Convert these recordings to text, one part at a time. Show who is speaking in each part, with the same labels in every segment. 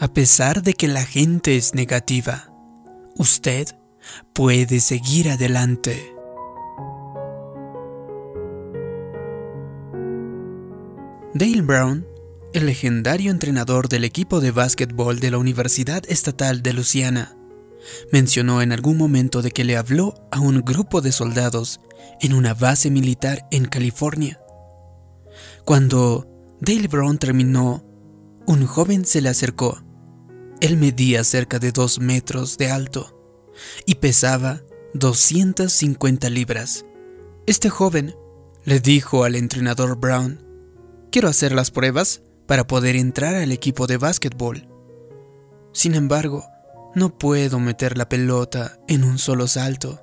Speaker 1: A pesar de que la gente es negativa, usted puede seguir adelante. Dale Brown, el legendario entrenador del equipo de básquetbol de la Universidad Estatal de Luisiana, mencionó en algún momento de que le habló a un grupo de soldados en una base militar en California. Cuando Dale Brown terminó, un joven se le acercó. Él medía cerca de dos metros de alto y pesaba 250 libras. Este joven le dijo al entrenador Brown, quiero hacer las pruebas para poder entrar al equipo de básquetbol. Sin embargo, no puedo meter la pelota en un solo salto.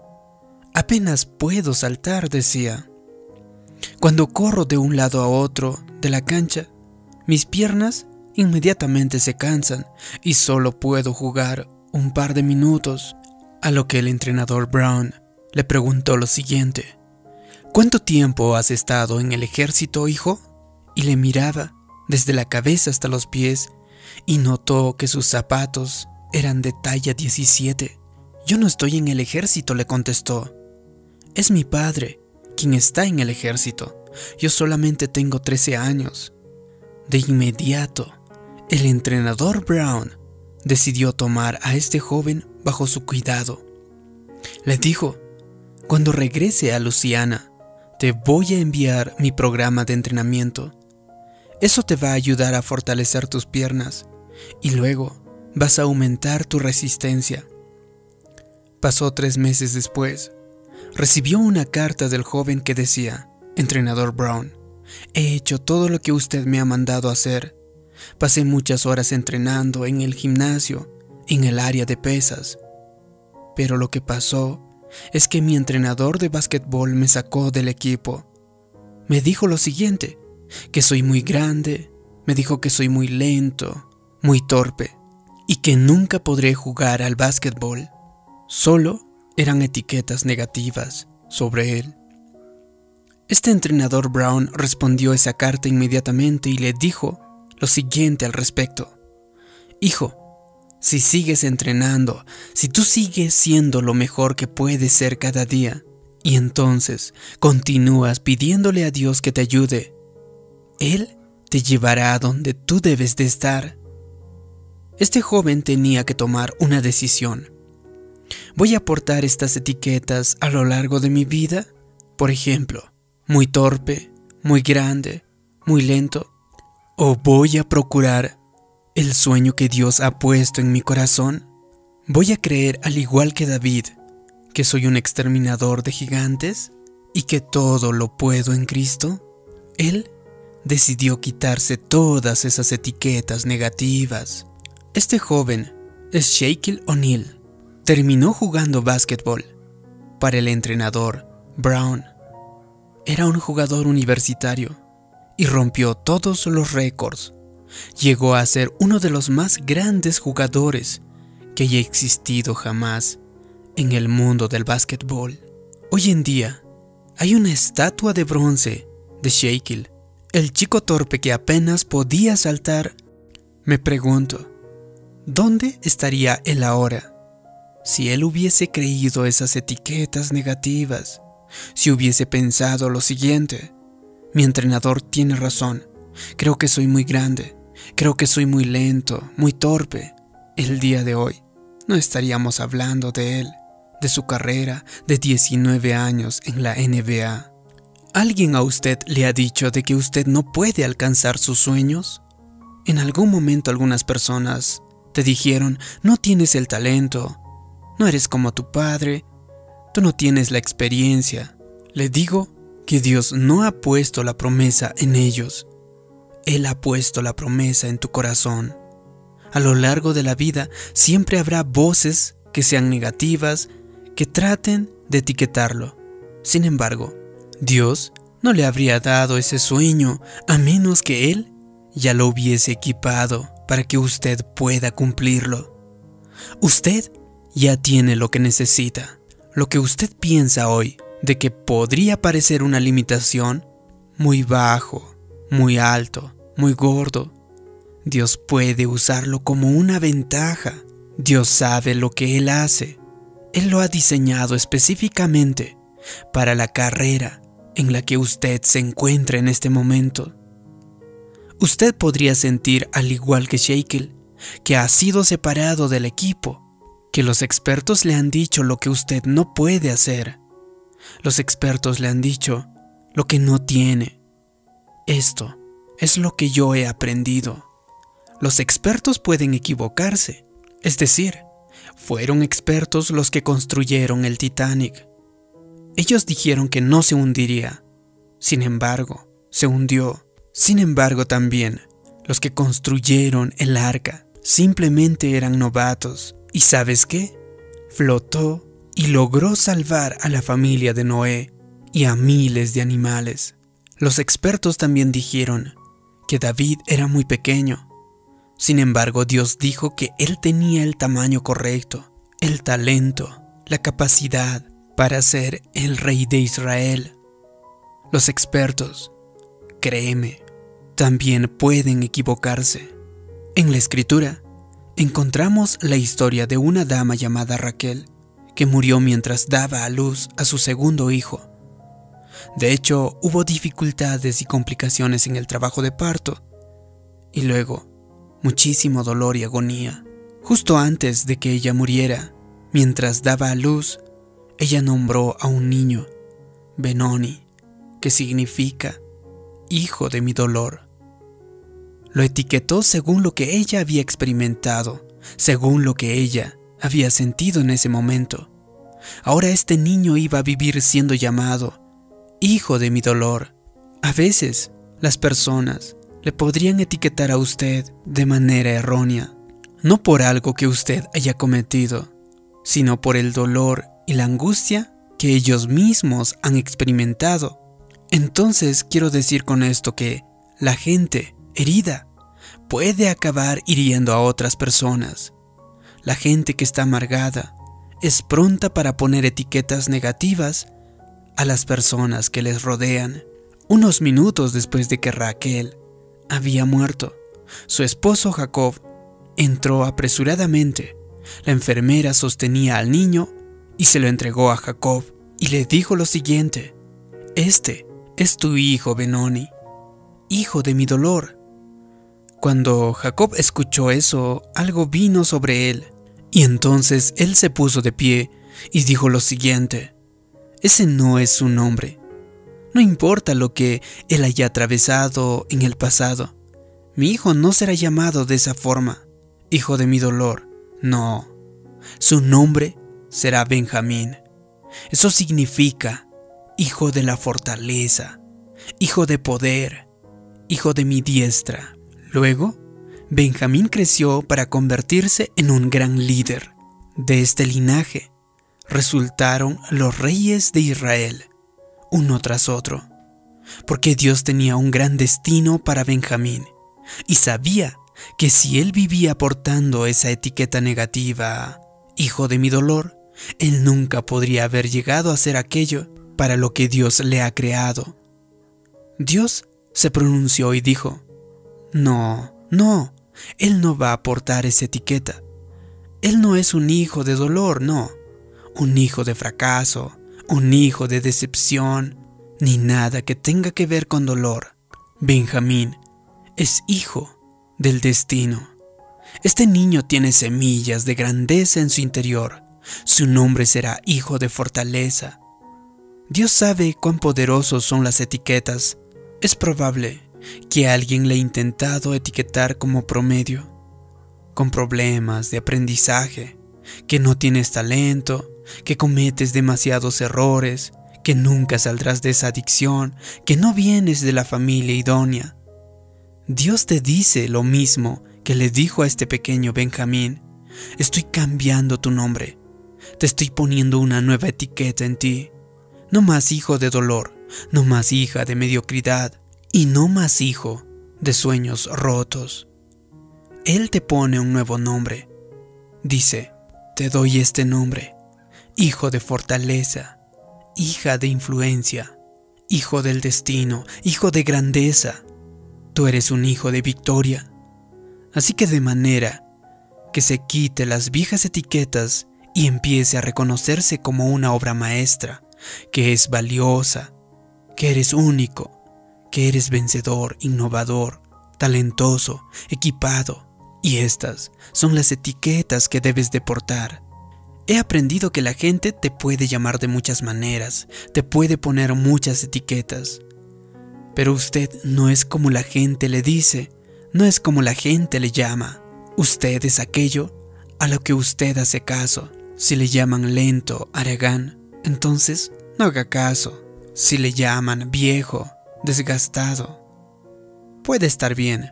Speaker 1: Apenas puedo saltar, decía. Cuando corro de un lado a otro de la cancha, mis piernas inmediatamente se cansan y solo puedo jugar un par de minutos. A lo que el entrenador Brown le preguntó lo siguiente. ¿Cuánto tiempo has estado en el ejército, hijo? Y le miraba desde la cabeza hasta los pies y notó que sus zapatos eran de talla 17. Yo no estoy en el ejército, le contestó. Es mi padre, quien está en el ejército. Yo solamente tengo 13 años. De inmediato, el entrenador Brown decidió tomar a este joven bajo su cuidado. Le dijo, cuando regrese a Luciana, te voy a enviar mi programa de entrenamiento. Eso te va a ayudar a fortalecer tus piernas y luego vas a aumentar tu resistencia. Pasó tres meses después. Recibió una carta del joven que decía, Entrenador Brown, he hecho todo lo que usted me ha mandado hacer. Pasé muchas horas entrenando en el gimnasio, en el área de pesas. Pero lo que pasó es que mi entrenador de básquetbol me sacó del equipo. Me dijo lo siguiente, que soy muy grande, me dijo que soy muy lento, muy torpe y que nunca podré jugar al básquetbol. Solo eran etiquetas negativas sobre él. Este entrenador Brown respondió esa carta inmediatamente y le dijo lo siguiente al respecto. Hijo, si sigues entrenando, si tú sigues siendo lo mejor que puedes ser cada día, y entonces continúas pidiéndole a Dios que te ayude, Él te llevará a donde tú debes de estar. Este joven tenía que tomar una decisión. ¿Voy a portar estas etiquetas a lo largo de mi vida? Por ejemplo, muy torpe, muy grande, muy lento. ¿O voy a procurar el sueño que Dios ha puesto en mi corazón? ¿Voy a creer al igual que David que soy un exterminador de gigantes y que todo lo puedo en Cristo? Él decidió quitarse todas esas etiquetas negativas este joven es Shaquille O'Neal. Terminó jugando básquetbol para el entrenador Brown. Era un jugador universitario y rompió todos los récords. Llegó a ser uno de los más grandes jugadores que haya existido jamás en el mundo del básquetbol. Hoy en día hay una estatua de bronce de Shaquille, el chico torpe que apenas podía saltar. Me pregunto, ¿Dónde estaría él ahora? Si él hubiese creído esas etiquetas negativas, si hubiese pensado lo siguiente, mi entrenador tiene razón, creo que soy muy grande, creo que soy muy lento, muy torpe, el día de hoy no estaríamos hablando de él, de su carrera de 19 años en la NBA. ¿Alguien a usted le ha dicho de que usted no puede alcanzar sus sueños? En algún momento algunas personas te dijeron, no tienes el talento, no eres como tu padre, tú no tienes la experiencia. Le digo que Dios no ha puesto la promesa en ellos. Él ha puesto la promesa en tu corazón. A lo largo de la vida siempre habrá voces que sean negativas, que traten de etiquetarlo. Sin embargo, Dios no le habría dado ese sueño a menos que Él ya lo hubiese equipado para que usted pueda cumplirlo. Usted ya tiene lo que necesita. Lo que usted piensa hoy de que podría parecer una limitación, muy bajo, muy alto, muy gordo, Dios puede usarlo como una ventaja. Dios sabe lo que Él hace. Él lo ha diseñado específicamente para la carrera en la que usted se encuentra en este momento. Usted podría sentir, al igual que Shekel, que ha sido separado del equipo, que los expertos le han dicho lo que usted no puede hacer. Los expertos le han dicho lo que no tiene. Esto es lo que yo he aprendido. Los expertos pueden equivocarse, es decir, fueron expertos los que construyeron el Titanic. Ellos dijeron que no se hundiría. Sin embargo, se hundió. Sin embargo, también, los que construyeron el arca simplemente eran novatos. ¿Y sabes qué? Flotó y logró salvar a la familia de Noé y a miles de animales. Los expertos también dijeron que David era muy pequeño. Sin embargo, Dios dijo que él tenía el tamaño correcto, el talento, la capacidad para ser el rey de Israel. Los expertos, créeme, también pueden equivocarse. En la escritura encontramos la historia de una dama llamada Raquel que murió mientras daba a luz a su segundo hijo. De hecho, hubo dificultades y complicaciones en el trabajo de parto y luego muchísimo dolor y agonía. Justo antes de que ella muriera, mientras daba a luz, ella nombró a un niño, Benoni, que significa hijo de mi dolor. Lo etiquetó según lo que ella había experimentado, según lo que ella había sentido en ese momento. Ahora este niño iba a vivir siendo llamado hijo de mi dolor. A veces las personas le podrían etiquetar a usted de manera errónea, no por algo que usted haya cometido, sino por el dolor y la angustia que ellos mismos han experimentado. Entonces quiero decir con esto que la gente herida puede acabar hiriendo a otras personas. La gente que está amargada es pronta para poner etiquetas negativas a las personas que les rodean. Unos minutos después de que Raquel había muerto, su esposo Jacob entró apresuradamente. La enfermera sostenía al niño y se lo entregó a Jacob y le dijo lo siguiente, Este es tu hijo Benoni, hijo de mi dolor. Cuando Jacob escuchó eso, algo vino sobre él, y entonces él se puso de pie y dijo lo siguiente, Ese no es su nombre. No importa lo que él haya atravesado en el pasado, mi hijo no será llamado de esa forma, hijo de mi dolor. No, su nombre será Benjamín. Eso significa hijo de la fortaleza, hijo de poder, hijo de mi diestra. Luego, Benjamín creció para convertirse en un gran líder. De este linaje resultaron los reyes de Israel, uno tras otro, porque Dios tenía un gran destino para Benjamín y sabía que si él vivía portando esa etiqueta negativa, hijo de mi dolor, él nunca podría haber llegado a ser aquello para lo que Dios le ha creado. Dios se pronunció y dijo, no, no, Él no va a portar esa etiqueta. Él no es un hijo de dolor, no, un hijo de fracaso, un hijo de decepción, ni nada que tenga que ver con dolor. Benjamín es hijo del destino. Este niño tiene semillas de grandeza en su interior. Su nombre será hijo de fortaleza. Dios sabe cuán poderosos son las etiquetas. Es probable que alguien le haya intentado etiquetar como promedio, con problemas de aprendizaje, que no tienes talento, que cometes demasiados errores, que nunca saldrás de esa adicción, que no vienes de la familia idónea. Dios te dice lo mismo que le dijo a este pequeño Benjamín, estoy cambiando tu nombre, te estoy poniendo una nueva etiqueta en ti, no más hijo de dolor, no más hija de mediocridad y no más hijo de sueños rotos. Él te pone un nuevo nombre, dice, te doy este nombre, hijo de fortaleza, hija de influencia, hijo del destino, hijo de grandeza, tú eres un hijo de victoria. Así que de manera que se quite las viejas etiquetas y empiece a reconocerse como una obra maestra, que es valiosa, que eres único, que eres vencedor, innovador, talentoso, equipado. Y estas son las etiquetas que debes de portar. He aprendido que la gente te puede llamar de muchas maneras, te puede poner muchas etiquetas. Pero usted no es como la gente le dice, no es como la gente le llama. Usted es aquello a lo que usted hace caso. Si le llaman lento, aragán, entonces no haga caso. Si le llaman viejo, desgastado, puede estar bien,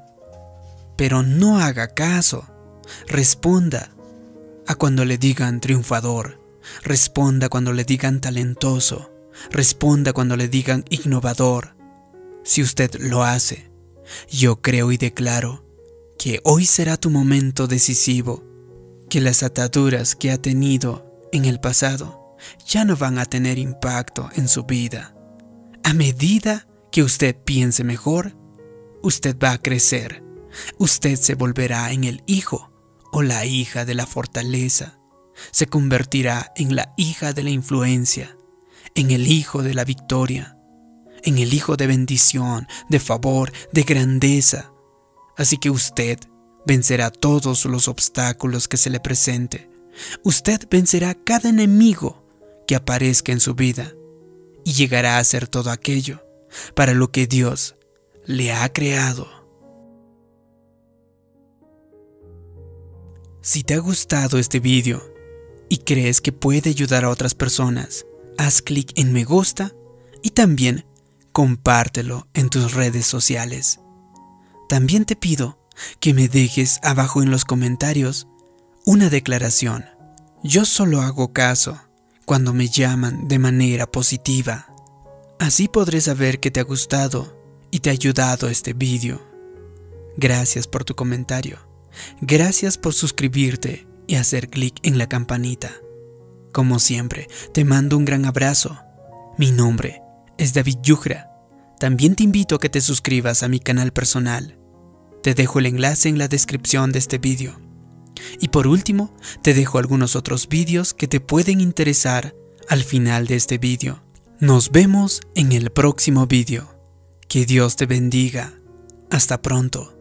Speaker 1: pero no haga caso. Responda a cuando le digan triunfador. Responda cuando le digan talentoso. Responda cuando le digan innovador. Si usted lo hace, yo creo y declaro que hoy será tu momento decisivo, que las ataduras que ha tenido en el pasado ya no van a tener impacto en su vida. A medida que usted piense mejor, usted va a crecer, usted se volverá en el hijo o la hija de la fortaleza, se convertirá en la hija de la influencia, en el hijo de la victoria en el Hijo de bendición, de favor, de grandeza. Así que usted vencerá todos los obstáculos que se le presente. Usted vencerá cada enemigo que aparezca en su vida y llegará a hacer todo aquello para lo que Dios le ha creado. Si te ha gustado este vídeo y crees que puede ayudar a otras personas, haz clic en me gusta y también compártelo en tus redes sociales. También te pido que me dejes abajo en los comentarios una declaración. Yo solo hago caso cuando me llaman de manera positiva. Así podré saber que te ha gustado y te ha ayudado este vídeo. Gracias por tu comentario. Gracias por suscribirte y hacer clic en la campanita. Como siempre, te mando un gran abrazo. Mi nombre es David Yugra. También te invito a que te suscribas a mi canal personal. Te dejo el enlace en la descripción de este vídeo. Y por último, te dejo algunos otros vídeos que te pueden interesar al final de este vídeo. Nos vemos en el próximo vídeo. Que Dios te bendiga. Hasta pronto.